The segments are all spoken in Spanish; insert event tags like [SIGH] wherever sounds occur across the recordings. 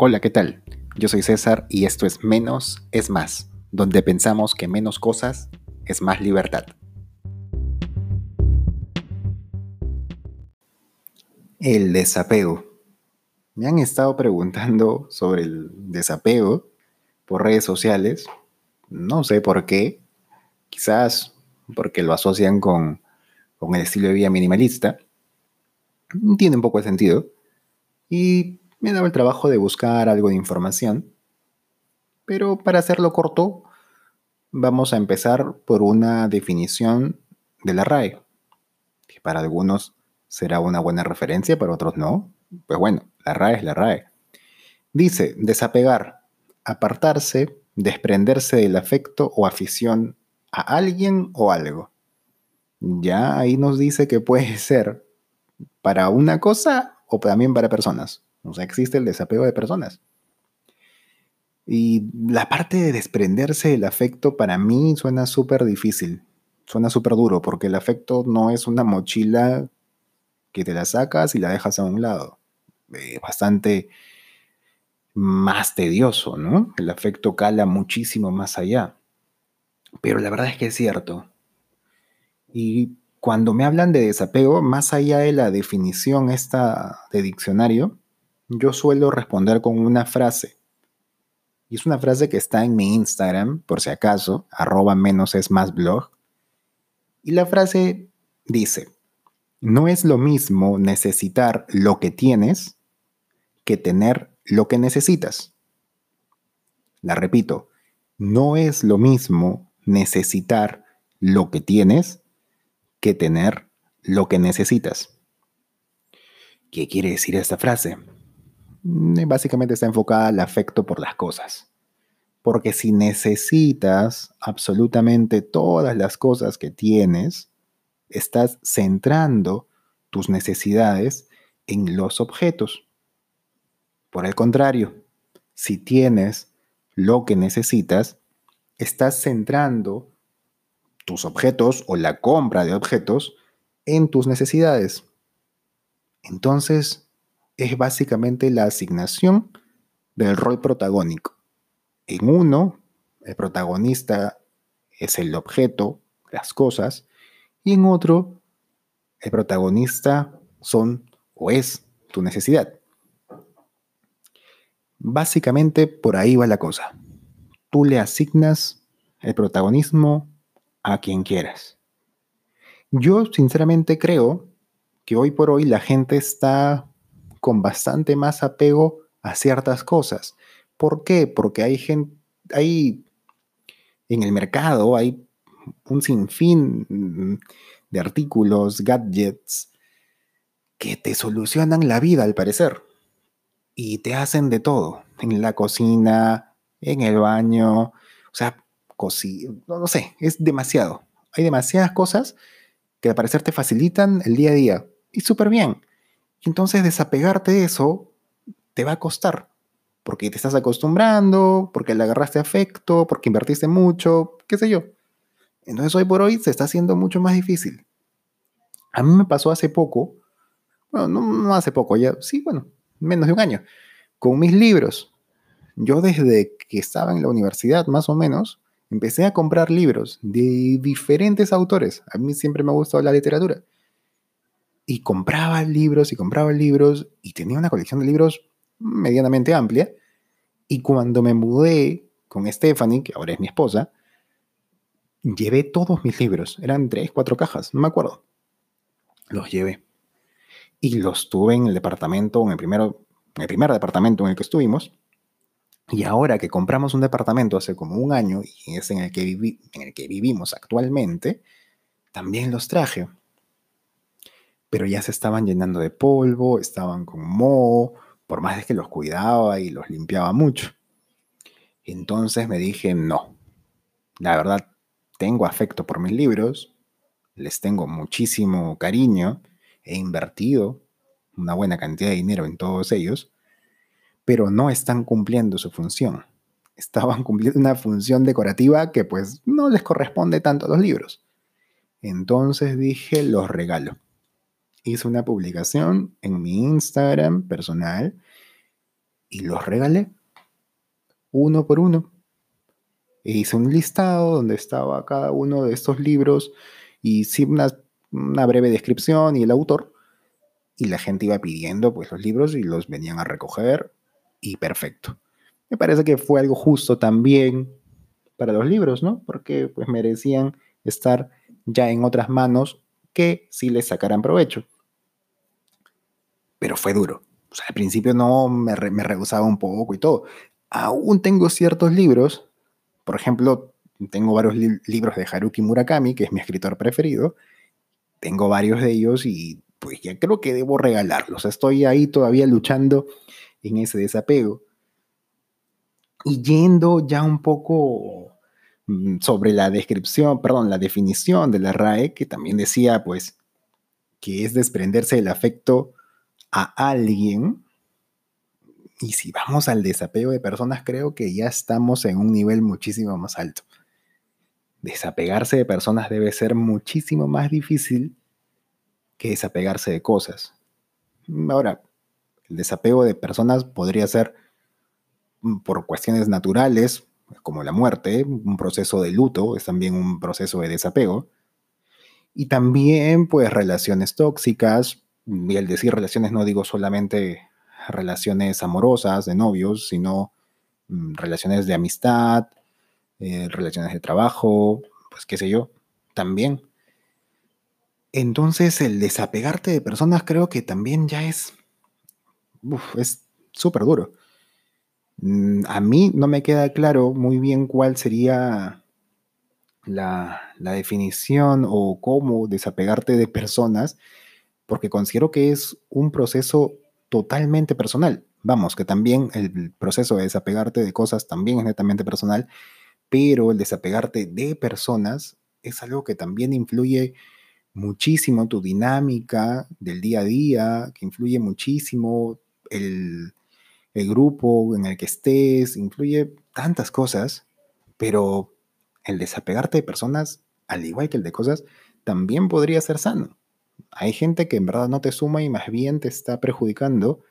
Hola, ¿qué tal? Yo soy César y esto es Menos es Más, donde pensamos que menos cosas es más libertad. El desapego. Me han estado preguntando sobre el desapego por redes sociales. No sé por qué. Quizás porque lo asocian con, con el estilo de vida minimalista. Tiene un poco de sentido. Y me dado el trabajo de buscar algo de información. Pero para hacerlo corto, vamos a empezar por una definición de la RAE, que para algunos será una buena referencia, para otros no. Pues bueno, la RAE es la RAE. Dice, desapegar, apartarse, desprenderse del afecto o afición a alguien o algo. Ya ahí nos dice que puede [LAUGHS] ser para una cosa o también para personas. O sea, existe el desapego de personas. Y la parte de desprenderse del afecto para mí suena súper difícil, suena súper duro, porque el afecto no es una mochila que te la sacas y la dejas a un lado. Es bastante más tedioso, ¿no? El afecto cala muchísimo más allá. Pero la verdad es que es cierto. Y cuando me hablan de desapego, más allá de la definición esta de diccionario, yo suelo responder con una frase. Y es una frase que está en mi Instagram, por si acaso, arroba menos es más blog. Y la frase dice, no es lo mismo necesitar lo que tienes que tener lo que necesitas. La repito, no es lo mismo necesitar lo que tienes que tener lo que necesitas. ¿Qué quiere decir esta frase? Mm, básicamente está enfocada al afecto por las cosas. Porque si necesitas absolutamente todas las cosas que tienes, estás centrando tus necesidades en los objetos. Por el contrario, si tienes lo que necesitas, estás centrando tus objetos o la compra de objetos en tus necesidades. Entonces, es básicamente la asignación del rol protagónico. En uno, el protagonista es el objeto, las cosas, y en otro, el protagonista son o es tu necesidad. Básicamente por ahí va la cosa. Tú le asignas el protagonismo a quien quieras. Yo sinceramente creo que hoy por hoy la gente está con bastante más apego a ciertas cosas. ¿Por qué? Porque hay gente, hay en el mercado, hay un sinfín de artículos, gadgets, que te solucionan la vida al parecer. Y te hacen de todo, en la cocina, en el baño, o sea, no, no sé, es demasiado. Hay demasiadas cosas que al parecer te facilitan el día a día. Y súper bien. Y entonces desapegarte de eso te va a costar, porque te estás acostumbrando, porque le agarraste afecto, porque invertiste mucho, qué sé yo. Entonces hoy por hoy se está haciendo mucho más difícil. A mí me pasó hace poco, bueno, no, hace poco, ya, sí, bueno, menos de un año, con mis libros. Yo desde que estaba en la universidad, más o menos, empecé a comprar libros de diferentes autores. A mí siempre me ha gustado la literatura y compraba libros y compraba libros y tenía una colección de libros medianamente amplia. Y cuando me mudé con Stephanie, que ahora es mi esposa, llevé todos mis libros. Eran tres, cuatro cajas, no me acuerdo. Los llevé. Y los tuve en el departamento, en el, primero, el primer departamento en el que estuvimos. Y ahora que compramos un departamento hace como un año y es en el que, en el que vivimos actualmente, también los traje pero ya se estaban llenando de polvo, estaban con moho, por más de que los cuidaba y los limpiaba mucho. Entonces me dije, no, la verdad, tengo afecto por mis libros, les tengo muchísimo cariño, he invertido una buena cantidad de dinero en todos ellos, pero no están cumpliendo su función. Estaban [LAUGHS] cumpliendo una función decorativa que pues no les corresponde tanto a los libros. Entonces dije, los regalo hice una publicación en mi Instagram personal y los regalé, uno por uno. E hice un listado donde estaba cada uno de estos libros y sin una, una breve descripción y el autor. Y la gente iba pidiendo pues los libros y los venían a recoger y perfecto. Me parece que fue algo justo también para los libros, ¿no? Porque pues merecían estar ya en otras manos que sí les sacaran provecho. Pero fue duro. O sea, al principio no me, me rehusaba un poco y todo. Aún tengo ciertos libros, por ejemplo, tengo varios libros de Haruki Murakami, que es mi escritor preferido. Tengo varios de ellos y pues ya creo que debo regalarlos. Estoy ahí todavía luchando en ese desapego. Y yendo ya un poco mm, sobre la descripción, perdón, la definición de la RAE, que también decía, pues, que es desprenderse del afecto a alguien. Y si vamos al desapego de personas, creo que ya estamos en un nivel muchísimo más alto. Desapegarse de personas debe ser muchísimo más difícil que desapegarse de cosas. Ahora, el desapego de personas podría ser mm, por cuestiones naturales, como la muerte, un proceso de luto, es también un proceso de desapego. Y también, pues, relaciones tóxicas, y al decir relaciones no digo solamente relaciones amorosas de novios, sino mm, relaciones de amistad, eh, relaciones de trabajo, pues qué sé yo, también. Entonces el desapegarte de personas creo que también ya es es súper duro. Mm, a mí no me queda claro muy bien cuál sería la, definición o cómo desapegarte de personas, porque considero que es un proceso totalmente personal. Vamos, que también el proceso de desapegarte de cosas también es netamente personal, pero el desapegarte de personas es algo que también influye muchísimo tu dinámica del día a día, que influye muchísimo el, grupo en el que estés, influye tantas cosas, pero el desapegarte de personas, al igual que el de cosas, también podría ser sano. Hay gente que en verdad no te suma y más bien te está perjudicando.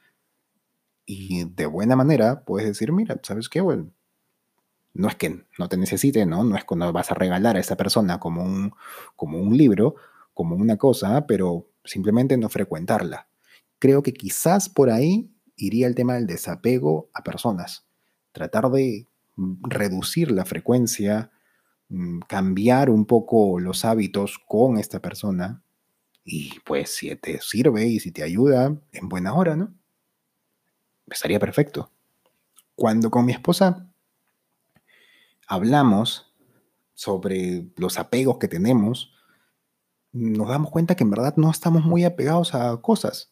Y de buena manera puedes decir, mira, ¿sabes qué? Bueno, no es que no te necesite, ¿no? No es cuando vas a regalar a esa persona como un, como un libro, como una cosa, pero simplemente no frecuentarla creo que quizás por ahí iría el tema del desapego a personas. Tratar de reducir la frecuencia, mm, cambiar un poco los hábitos con esta persona y pues si te sirve y si te ayuda, en buena hora, ¿no? Estaría perfecto. Cuando con mi esposa hablamos sobre los apegos que tenemos, nos damos cuenta que en verdad no estamos muy apegados a cosas.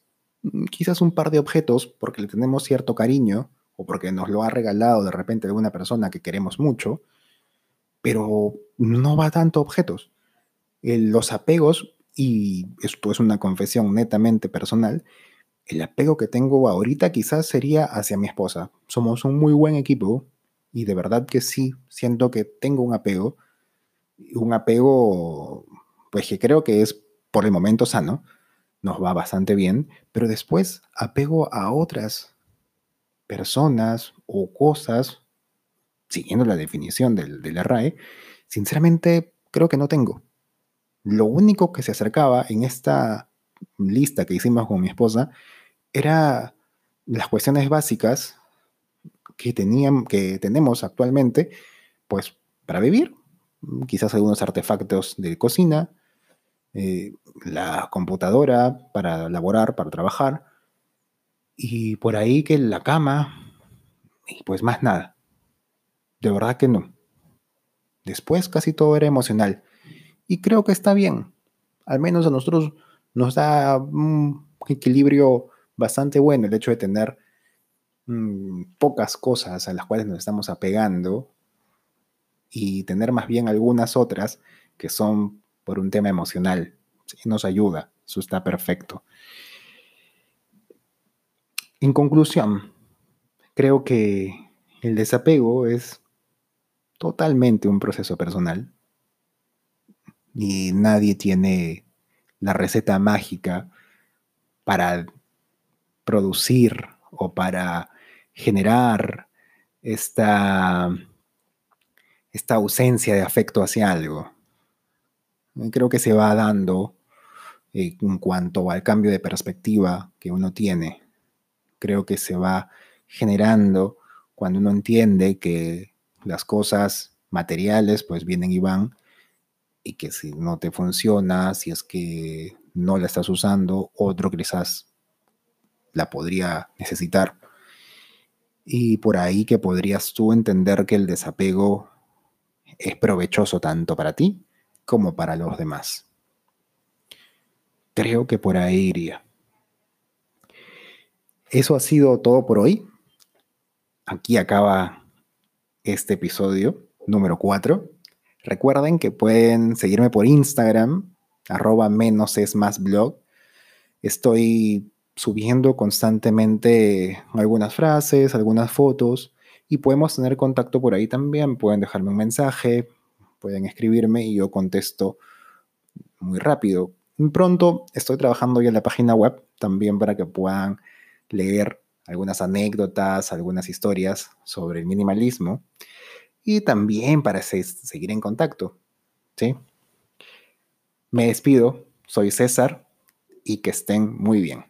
Quizás un par de objetos porque le tenemos cierto cariño o porque nos lo ha regalado de repente alguna persona que queremos mucho, pero no va tanto a objetos. los apegos, y esto es una confesión netamente personal, el apego que tengo ahorita quizás sería hacia mi esposa. Somos un muy buen equipo y de verdad que sí, siento que tengo un apego, un apego pues que creo que es por el momento sano, nos va bastante bien, pero después apego a otras personas o cosas, siguiendo la definición del, de RAE, sinceramente creo que no tengo. Lo único que se acercaba en esta lista que hicimos con mi esposa era las cuestiones básicas que, tenían, que tenemos actualmente, pues para vivir, quizás algunos artefactos de cocina, eh, la computadora para laborar, para trabajar, y por ahí que la cama, y pues más nada. De verdad que no. Después casi todo era emocional. Y creo que está bien. Al menos a nosotros nos da un equilibrio bastante bueno el hecho de tener mm, pocas cosas a las cuales nos estamos apegando y tener más bien algunas otras que son por un tema emocional. nos ayuda, eso está perfecto. En conclusión, creo que el desapego es totalmente un proceso personal y nadie tiene la receta mágica para producir o para generar esta, esta ausencia de afecto hacia algo. Creo que se va dando eh, en cuanto al cambio de perspectiva que uno tiene. Creo que se va generando cuando uno entiende que las cosas materiales pues vienen y van y que si no te funciona, si es que no la estás usando, otro quizás la podría necesitar. Y por ahí que podrías tú entender que el desapego es provechoso tanto para ti como para los demás. Creo que por ahí iría. Eso ha sido todo por hoy. Aquí acaba este episodio número 4. Recuerden que pueden seguirme por Instagram, arroba menos es más blog. Estoy subiendo constantemente algunas frases, algunas fotos y podemos tener contacto por ahí también. Pueden dejarme un mensaje, pueden escribirme y yo contesto muy rápido. Pronto estoy trabajando ya en la página web también para que puedan leer algunas anécdotas, algunas historias sobre el minimalismo y también para seguir en contacto. ¿sí? Me despido, soy César y que estén muy bien.